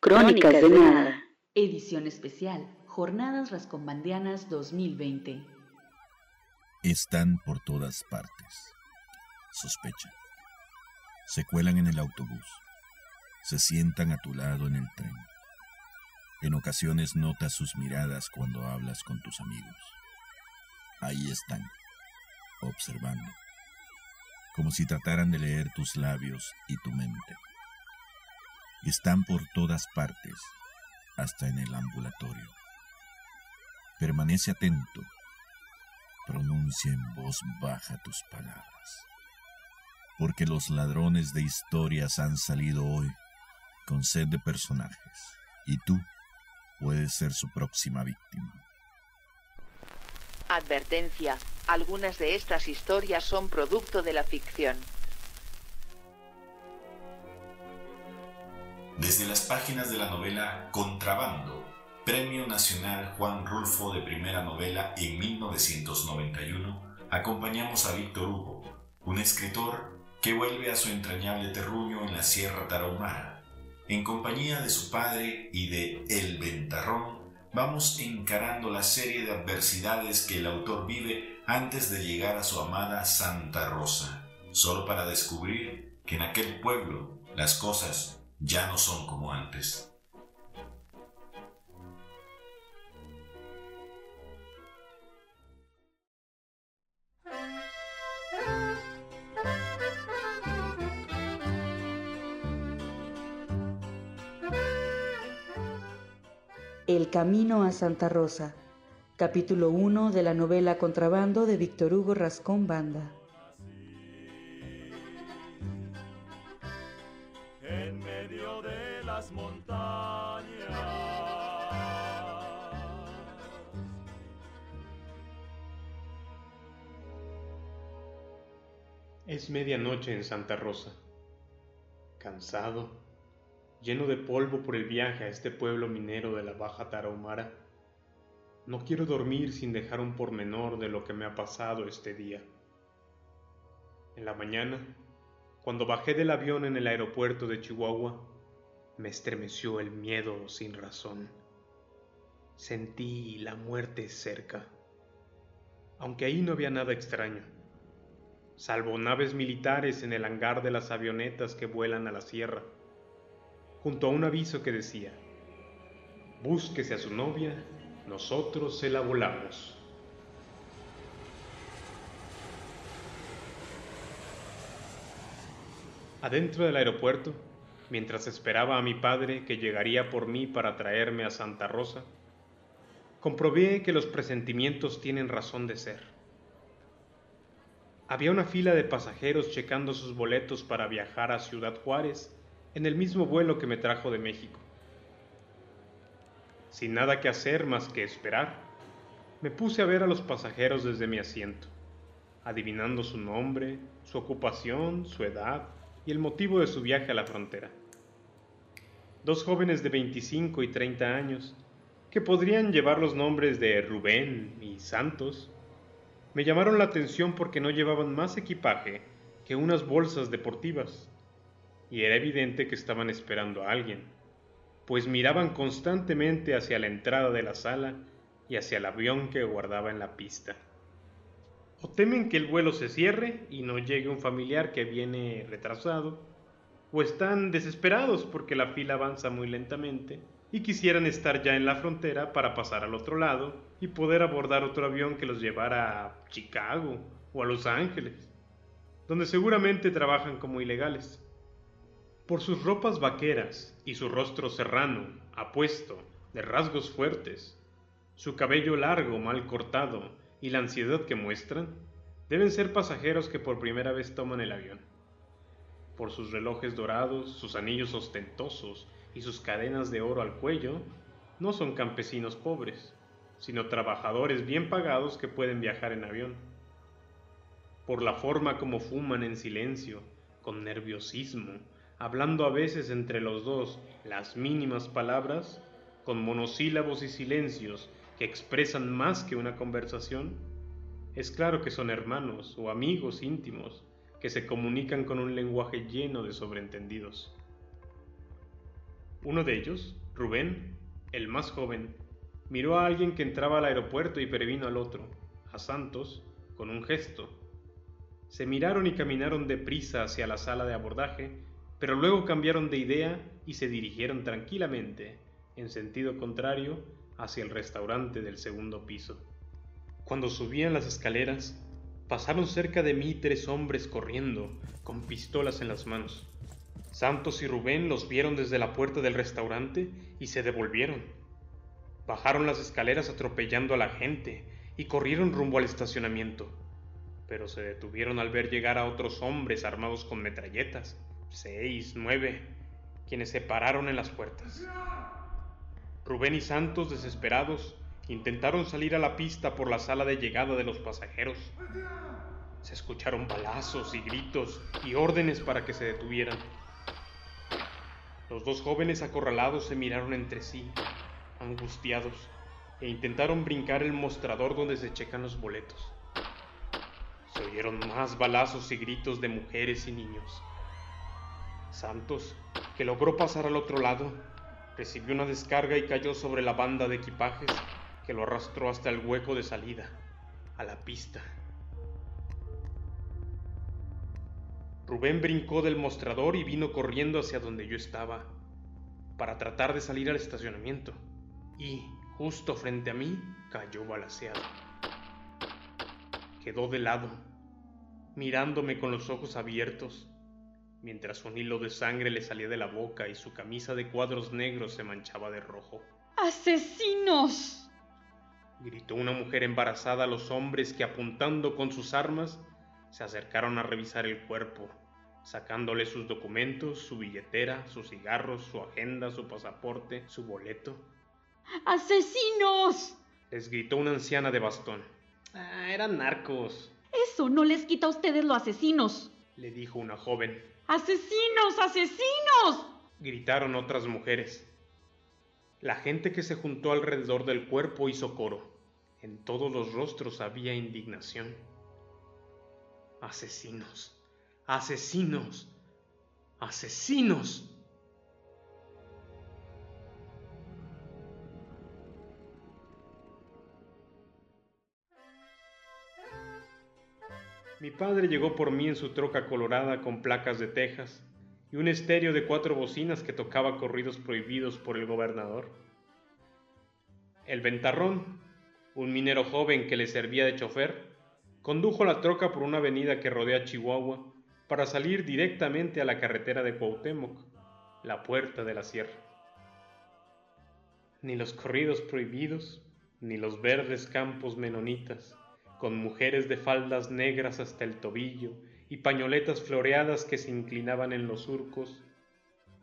Crónicas de nada. Edición especial. Jornadas Rascombandianas 2020. Están por todas partes. Sospechan. Se cuelan en el autobús. Se sientan a tu lado en el tren. En ocasiones notas sus miradas cuando hablas con tus amigos. Ahí están, observando, como si trataran de leer tus labios y tu mente. Están por todas partes, hasta en el ambulatorio. Permanece atento. Pronuncia en voz baja tus palabras. Porque los ladrones de historias han salido hoy con sed de personajes. Y tú puedes ser su próxima víctima. Advertencia. Algunas de estas historias son producto de la ficción. Desde las páginas de la novela Contrabando, Premio Nacional Juan Rulfo de Primera Novela en 1991, acompañamos a Víctor Hugo, un escritor que vuelve a su entrañable terruño en la Sierra Tarahumara. En compañía de su padre y de El Ventarrón, vamos encarando la serie de adversidades que el autor vive antes de llegar a su amada Santa Rosa, solo para descubrir que en aquel pueblo las cosas ya no son como antes. El camino a Santa Rosa, capítulo 1 de la novela Contrabando de Víctor Hugo Rascón Banda. en medio de las montañas. Es medianoche en Santa Rosa. Cansado, lleno de polvo por el viaje a este pueblo minero de la Baja Tarahumara, no quiero dormir sin dejar un pormenor de lo que me ha pasado este día. En la mañana, cuando bajé del avión en el aeropuerto de Chihuahua, me estremeció el miedo sin razón. Sentí la muerte cerca, aunque ahí no había nada extraño, salvo naves militares en el hangar de las avionetas que vuelan a la sierra, junto a un aviso que decía, búsquese a su novia, nosotros se la volamos. Adentro del aeropuerto, mientras esperaba a mi padre que llegaría por mí para traerme a Santa Rosa, comprobé que los presentimientos tienen razón de ser. Había una fila de pasajeros checando sus boletos para viajar a Ciudad Juárez en el mismo vuelo que me trajo de México. Sin nada que hacer más que esperar, me puse a ver a los pasajeros desde mi asiento, adivinando su nombre, su ocupación, su edad, y el motivo de su viaje a la frontera. Dos jóvenes de 25 y 30 años, que podrían llevar los nombres de Rubén y Santos, me llamaron la atención porque no llevaban más equipaje que unas bolsas deportivas, y era evidente que estaban esperando a alguien, pues miraban constantemente hacia la entrada de la sala y hacia el avión que guardaba en la pista o temen que el vuelo se cierre y no llegue un familiar que viene retrasado, o están desesperados porque la fila avanza muy lentamente y quisieran estar ya en la frontera para pasar al otro lado y poder abordar otro avión que los llevara a Chicago o a Los Ángeles, donde seguramente trabajan como ilegales. Por sus ropas vaqueras y su rostro serrano, apuesto, de rasgos fuertes, su cabello largo mal cortado y la ansiedad que muestran, deben ser pasajeros que por primera vez toman el avión. Por sus relojes dorados, sus anillos ostentosos y sus cadenas de oro al cuello, no son campesinos pobres, sino trabajadores bien pagados que pueden viajar en avión. Por la forma como fuman en silencio, con nerviosismo, hablando a veces entre los dos las mínimas palabras, con monosílabos y silencios que expresan más que una conversación, es claro que son hermanos o amigos íntimos que se comunican con un lenguaje lleno de sobreentendidos. Uno de ellos, Rubén, el más joven, miró a alguien que entraba al aeropuerto y previno al otro, a Santos, con un gesto. Se miraron y caminaron deprisa hacia la sala de abordaje, pero luego cambiaron de idea y se dirigieron tranquilamente, en sentido contrario, hacia el restaurante del segundo piso. Cuando subían las escaleras, pasaron cerca de mí tres hombres corriendo, con pistolas en las manos. Santos y Rubén los vieron desde la puerta del restaurante y se devolvieron. Bajaron las escaleras atropellando a la gente y corrieron rumbo al estacionamiento, pero se detuvieron al ver llegar a otros hombres armados con metralletas, seis, nueve, quienes se pararon en las puertas. Rubén y Santos, desesperados, intentaron salir a la pista por la sala de llegada de los pasajeros. Se escucharon balazos y gritos y órdenes para que se detuvieran. Los dos jóvenes acorralados se miraron entre sí, angustiados, e intentaron brincar el mostrador donde se checan los boletos. Se oyeron más balazos y gritos de mujeres y niños. Santos, que logró pasar al otro lado, recibió una descarga y cayó sobre la banda de equipajes que lo arrastró hasta el hueco de salida, a la pista. Rubén brincó del mostrador y vino corriendo hacia donde yo estaba, para tratar de salir al estacionamiento, y, justo frente a mí, cayó balaseado. Quedó de lado, mirándome con los ojos abiertos, mientras un hilo de sangre le salía de la boca y su camisa de cuadros negros se manchaba de rojo. ¡Asesinos! gritó una mujer embarazada a los hombres que apuntando con sus armas se acercaron a revisar el cuerpo, sacándole sus documentos, su billetera, sus cigarros, su agenda, su pasaporte, su boleto. ¡Asesinos! Les gritó una anciana de bastón. Ah, eran narcos. Eso no les quita a ustedes los asesinos. Le dijo una joven. ¡Asesinos! ¡Asesinos! Gritaron otras mujeres. La gente que se juntó alrededor del cuerpo hizo coro. En todos los rostros había indignación. Asesinos, asesinos, asesinos. Mi padre llegó por mí en su troca colorada con placas de Texas y un estéreo de cuatro bocinas que tocaba corridos prohibidos por el gobernador. El ventarrón, un minero joven que le servía de chofer, condujo la troca por una avenida que rodea Chihuahua para salir directamente a la carretera de Cuauhtémoc, la puerta de la sierra. Ni los corridos prohibidos, ni los verdes campos menonitas, con mujeres de faldas negras hasta el tobillo y pañoletas floreadas que se inclinaban en los surcos,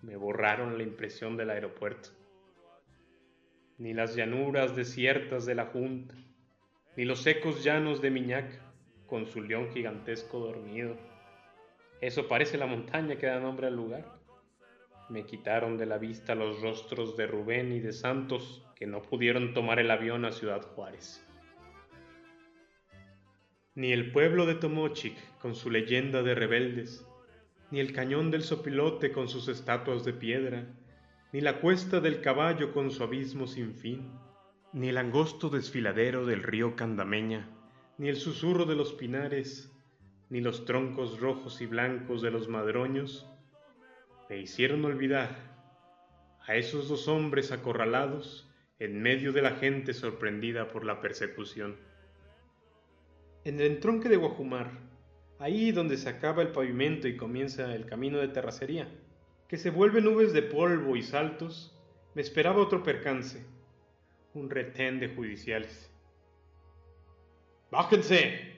me borraron la impresión del aeropuerto ni las llanuras desiertas de la Junta, ni los secos llanos de Miñac, con su león gigantesco dormido. Eso parece la montaña que da nombre al lugar. Me quitaron de la vista los rostros de Rubén y de Santos, que no pudieron tomar el avión a Ciudad Juárez. Ni el pueblo de Tomochic, con su leyenda de rebeldes, ni el cañón del Sopilote con sus estatuas de piedra, ni la cuesta del caballo con su abismo sin fin, ni el angosto desfiladero del río Candameña, ni el susurro de los pinares, ni los troncos rojos y blancos de los madroños, me hicieron olvidar a esos dos hombres acorralados en medio de la gente sorprendida por la persecución. En el entronque de Guajumar, ahí donde se acaba el pavimento y comienza el camino de terracería, que se vuelve nubes de polvo y saltos, me esperaba otro percance, un retén de judiciales. ¡Bájense!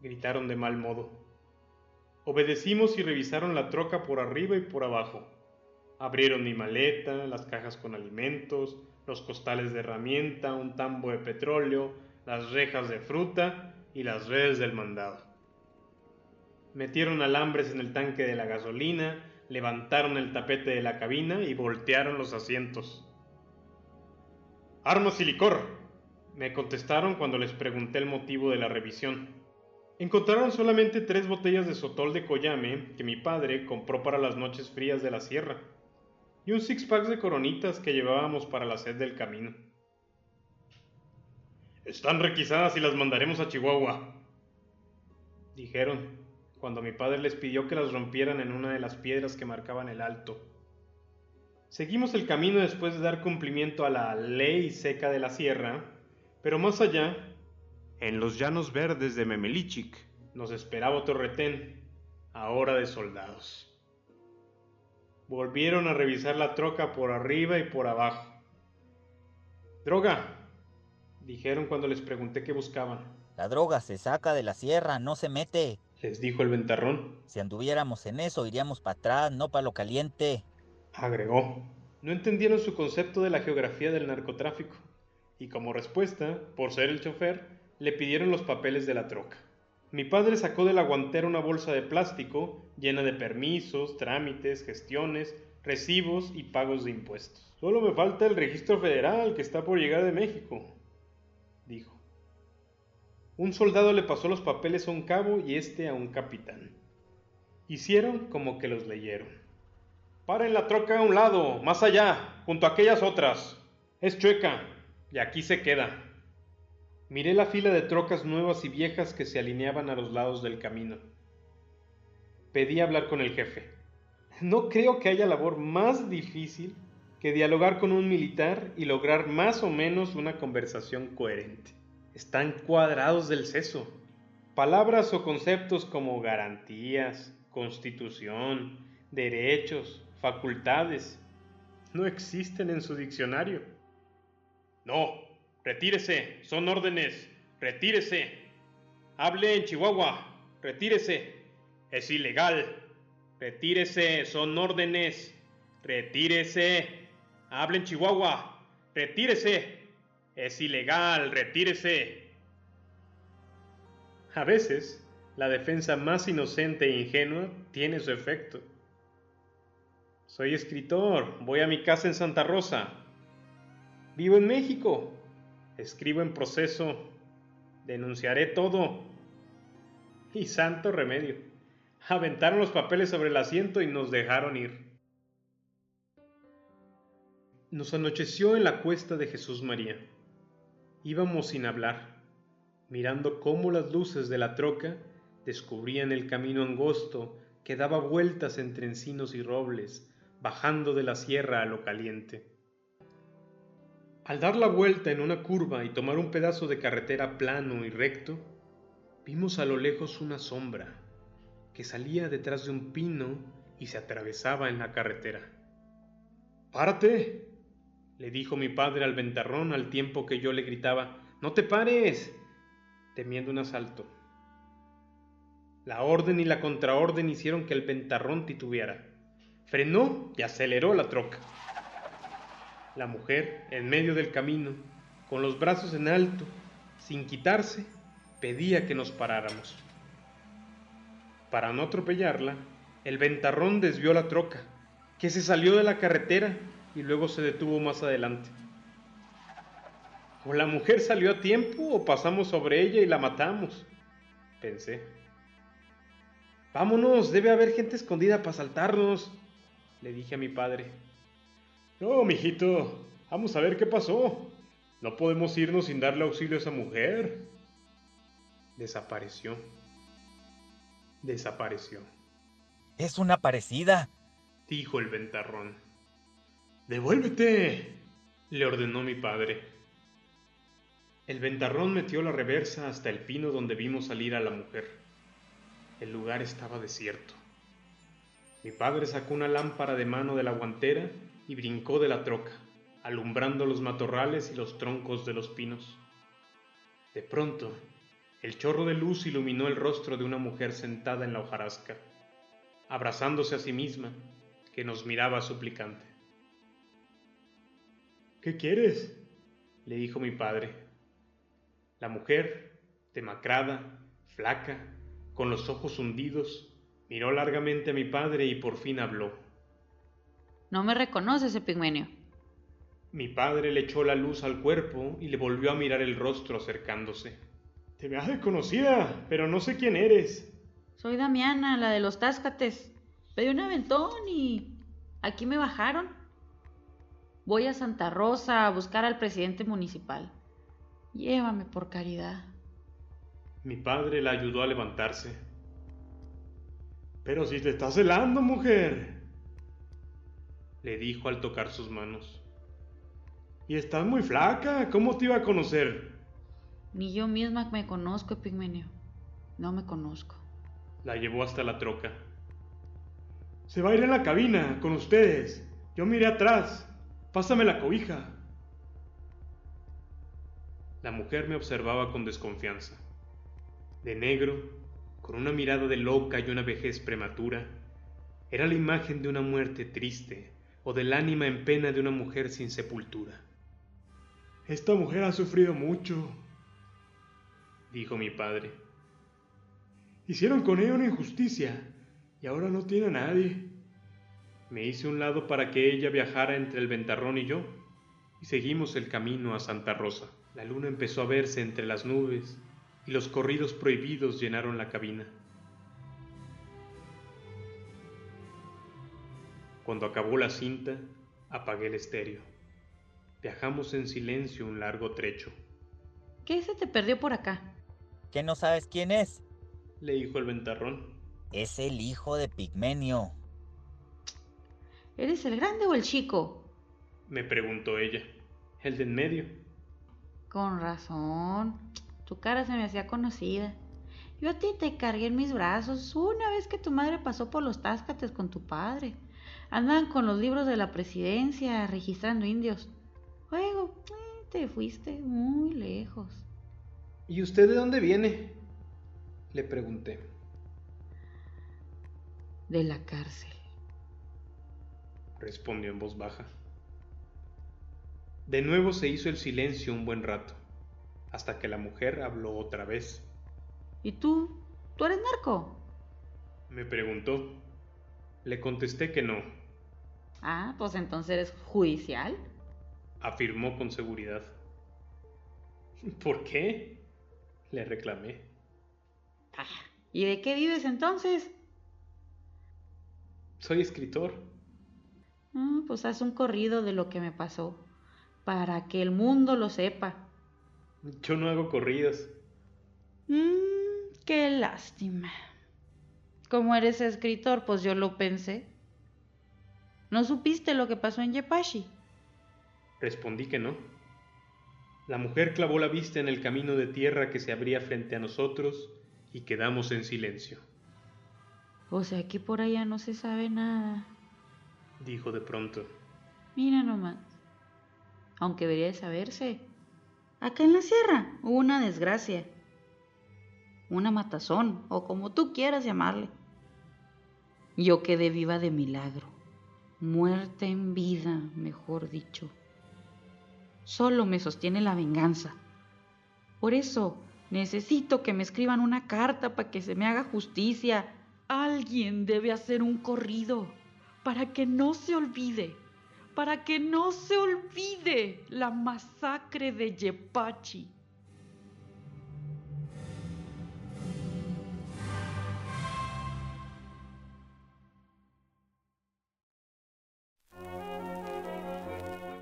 gritaron de mal modo. Obedecimos y revisaron la troca por arriba y por abajo. Abrieron mi maleta, las cajas con alimentos, los costales de herramienta, un tambo de petróleo, las rejas de fruta y las redes del mandado. Metieron alambres en el tanque de la gasolina levantaron el tapete de la cabina y voltearon los asientos. Armas y licor, Me contestaron cuando les pregunté el motivo de la revisión. Encontraron solamente tres botellas de sotol de Coyame que mi padre compró para las noches frías de la sierra y un six-pack de coronitas que llevábamos para la sed del camino. Están requisadas y las mandaremos a Chihuahua, dijeron cuando mi padre les pidió que las rompieran en una de las piedras que marcaban el alto. Seguimos el camino después de dar cumplimiento a la ley seca de la sierra, pero más allá, en los llanos verdes de Memelichik, nos esperaba otro retén, ahora de soldados. Volvieron a revisar la troca por arriba y por abajo. Droga, dijeron cuando les pregunté qué buscaban. La droga se saca de la sierra, no se mete. Les dijo el ventarrón. Si anduviéramos en eso, iríamos para atrás, no para lo caliente. Agregó. No entendieron su concepto de la geografía del narcotráfico. Y como respuesta, por ser el chofer, le pidieron los papeles de la troca. Mi padre sacó de la guantera una bolsa de plástico llena de permisos, trámites, gestiones, recibos y pagos de impuestos. Solo me falta el registro federal que está por llegar de México, dijo. Un soldado le pasó los papeles a un cabo y este a un capitán. Hicieron como que los leyeron. Paren la troca a un lado, más allá, junto a aquellas otras. Es chueca, y aquí se queda. Miré la fila de trocas nuevas y viejas que se alineaban a los lados del camino. Pedí hablar con el jefe. No creo que haya labor más difícil que dialogar con un militar y lograr más o menos una conversación coherente. Están cuadrados del seso. Palabras o conceptos como garantías, constitución, derechos, facultades, no existen en su diccionario. No, retírese, son órdenes, retírese. Hable en Chihuahua, retírese. Es ilegal. Retírese, son órdenes. Retírese. Hable en Chihuahua, retírese. Es ilegal, retírese. A veces, la defensa más inocente e ingenua tiene su efecto. Soy escritor, voy a mi casa en Santa Rosa. Vivo en México, escribo en proceso, denunciaré todo. Y santo remedio. Aventaron los papeles sobre el asiento y nos dejaron ir. Nos anocheció en la cuesta de Jesús María. Íbamos sin hablar, mirando cómo las luces de la troca descubrían el camino angosto que daba vueltas entre encinos y robles, bajando de la sierra a lo caliente. Al dar la vuelta en una curva y tomar un pedazo de carretera plano y recto, vimos a lo lejos una sombra que salía detrás de un pino y se atravesaba en la carretera. ¡Párate! Le dijo mi padre al ventarrón al tiempo que yo le gritaba, ¡No te pares! temiendo un asalto. La orden y la contraorden hicieron que el ventarrón titubeara. Frenó y aceleró la troca. La mujer, en medio del camino, con los brazos en alto, sin quitarse, pedía que nos paráramos. Para no atropellarla, el ventarrón desvió la troca, que se salió de la carretera y luego se detuvo más adelante. O la mujer salió a tiempo o pasamos sobre ella y la matamos, pensé. Vámonos, debe haber gente escondida para saltarnos, le dije a mi padre. No, mijito, vamos a ver qué pasó. No podemos irnos sin darle auxilio a esa mujer. Desapareció. Desapareció. Es una parecida, dijo el ventarrón. Devuélvete, le ordenó mi padre. El ventarrón metió la reversa hasta el pino donde vimos salir a la mujer. El lugar estaba desierto. Mi padre sacó una lámpara de mano de la guantera y brincó de la troca, alumbrando los matorrales y los troncos de los pinos. De pronto, el chorro de luz iluminó el rostro de una mujer sentada en la hojarasca, abrazándose a sí misma, que nos miraba suplicante. ¿Qué quieres? le dijo mi padre. La mujer, demacrada, flaca, con los ojos hundidos, miró largamente a mi padre y por fin habló. No me reconoces, Epigmenio. Mi padre le echó la luz al cuerpo y le volvió a mirar el rostro acercándose. Te me hace conocida, pero no sé quién eres. Soy Damiana, la de los Táscates. Pedí un aventón y aquí me bajaron. Voy a Santa Rosa a buscar al presidente municipal. Llévame por caridad. Mi padre la ayudó a levantarse. Pero si te estás helando, mujer, le dijo al tocar sus manos. Y estás muy flaca, ¿cómo te iba a conocer? Ni yo misma me conozco, Epigmenio. No me conozco. La llevó hasta la troca. Se va a ir en la cabina con ustedes. Yo miré atrás. Pásame la cobija. La mujer me observaba con desconfianza. De negro, con una mirada de loca y una vejez prematura, era la imagen de una muerte triste o del ánima en pena de una mujer sin sepultura. Esta mujer ha sufrido mucho, dijo mi padre. Hicieron con ella una injusticia y ahora no tiene a nadie. Me hice un lado para que ella viajara entre el ventarrón y yo, y seguimos el camino a Santa Rosa. La luna empezó a verse entre las nubes y los corridos prohibidos llenaron la cabina. Cuando acabó la cinta, apagué el estéreo. Viajamos en silencio un largo trecho. ¿Qué se te perdió por acá? ¿Qué no sabes quién es? Le dijo el ventarrón. Es el hijo de Pigmenio. ¿Eres el grande o el chico? Me preguntó ella. El de en medio. Con razón. Tu cara se me hacía conocida. Yo a ti te cargué en mis brazos una vez que tu madre pasó por los táscates con tu padre. Andaban con los libros de la presidencia registrando indios. Luego eh, te fuiste muy lejos. ¿Y usted de dónde viene? Le pregunté. De la cárcel. Respondió en voz baja. De nuevo se hizo el silencio un buen rato, hasta que la mujer habló otra vez. ¿Y tú? ¿Tú eres narco? Me preguntó. Le contesté que no. Ah, pues entonces eres judicial. Afirmó con seguridad. ¿Por qué? Le reclamé. Ah, ¿Y de qué vives entonces? Soy escritor. Ah, pues haz un corrido de lo que me pasó, para que el mundo lo sepa. Yo no hago corridos. Mmm, qué lástima. Como eres escritor, pues yo lo pensé. ¿No supiste lo que pasó en Yepashi? Respondí que no. La mujer clavó la vista en el camino de tierra que se abría frente a nosotros y quedamos en silencio. O sea que por allá no se sabe nada, dijo de pronto. Mira nomás. Aunque debería de saberse. Acá en la sierra hubo una desgracia. Una matazón, o como tú quieras llamarle. Yo quedé viva de milagro. Muerte en vida, mejor dicho. Solo me sostiene la venganza. Por eso necesito que me escriban una carta para que se me haga justicia. Alguien debe hacer un corrido para que no se olvide, para que no se olvide la masacre de Yepachi.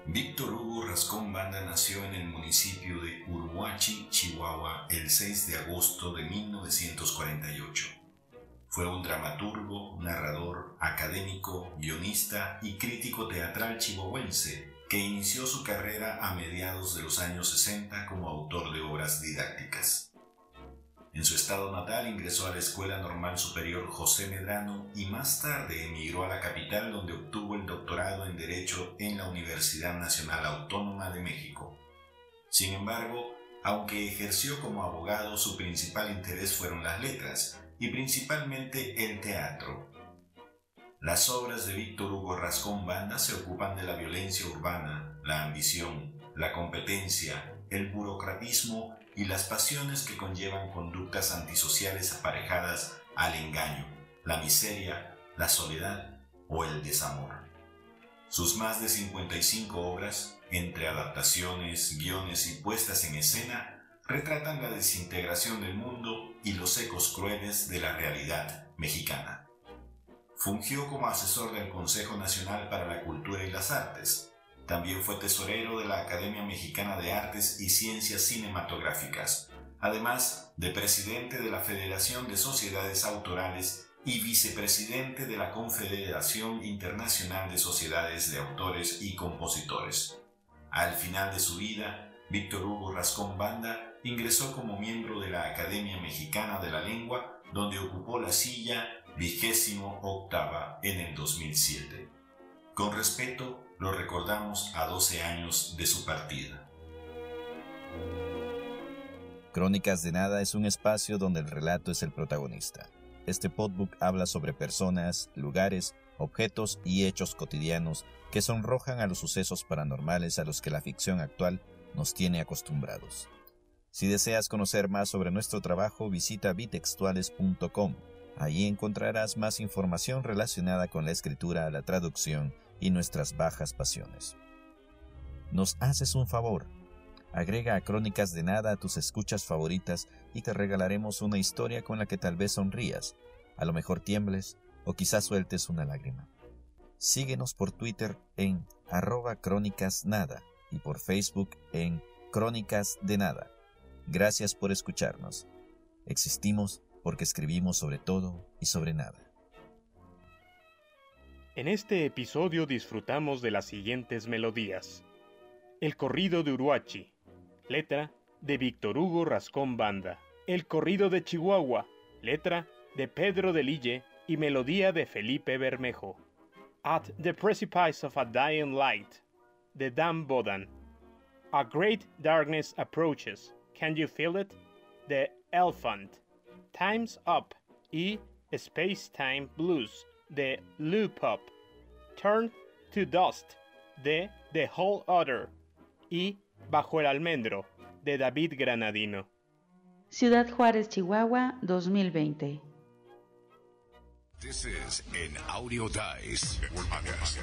Víctor Hugo Rascón Banda nació en el municipio de Uruachi, Chihuahua, el 6 de agosto de 1948. Fue un dramaturgo, narrador, académico, guionista y crítico teatral chihuahuense que inició su carrera a mediados de los años 60 como autor de obras didácticas. En su estado natal ingresó a la Escuela Normal Superior José Medrano y más tarde emigró a la capital donde obtuvo el doctorado en Derecho en la Universidad Nacional Autónoma de México. Sin embargo, aunque ejerció como abogado, su principal interés fueron las letras y principalmente el teatro. Las obras de Víctor Hugo Rascón Banda se ocupan de la violencia urbana, la ambición, la competencia, el burocratismo y las pasiones que conllevan conductas antisociales aparejadas al engaño, la miseria, la soledad o el desamor. Sus más de 55 obras, entre adaptaciones, guiones y puestas en escena, retratan la desintegración del mundo y los ecos crueles de la realidad mexicana. Fungió como asesor del Consejo Nacional para la Cultura y las Artes. También fue tesorero de la Academia Mexicana de Artes y Ciencias Cinematográficas, además de presidente de la Federación de Sociedades Autorales y vicepresidente de la Confederación Internacional de Sociedades de Autores y Compositores. Al final de su vida, Víctor Hugo Rascón Banda ingresó como miembro de la Academia Mexicana de la Lengua, donde ocupó la silla vigésimo octava en el 2007. Con respeto, lo recordamos a 12 años de su partida. Crónicas de Nada es un espacio donde el relato es el protagonista. Este podbook habla sobre personas, lugares, objetos y hechos cotidianos que sonrojan a los sucesos paranormales a los que la ficción actual nos tiene acostumbrados. Si deseas conocer más sobre nuestro trabajo, visita bitextuales.com. Allí encontrarás más información relacionada con la escritura, la traducción y nuestras bajas pasiones. Nos haces un favor. Agrega a Crónicas de Nada a tus escuchas favoritas y te regalaremos una historia con la que tal vez sonrías, a lo mejor tiembles o quizás sueltes una lágrima. Síguenos por Twitter en arroba crónicas nada y por Facebook en Crónicas de Nada. Gracias por escucharnos. Existimos porque escribimos sobre todo y sobre nada. En este episodio disfrutamos de las siguientes melodías. El corrido de Uruachi, letra de Víctor Hugo Rascón Banda. El corrido de Chihuahua, letra de Pedro de Lille y melodía de Felipe Bermejo. At the Precipice of a Dying Light, de Dan Bodan. A Great Darkness Approaches, Can You Feel It? The Elephant. Time's Up y Space Time Blues The Loop Up. Turn to Dust de The Whole Other y Bajo el Almendro de David Granadino. Ciudad Juárez, Chihuahua, 2020. This is an Audio Dice podcast.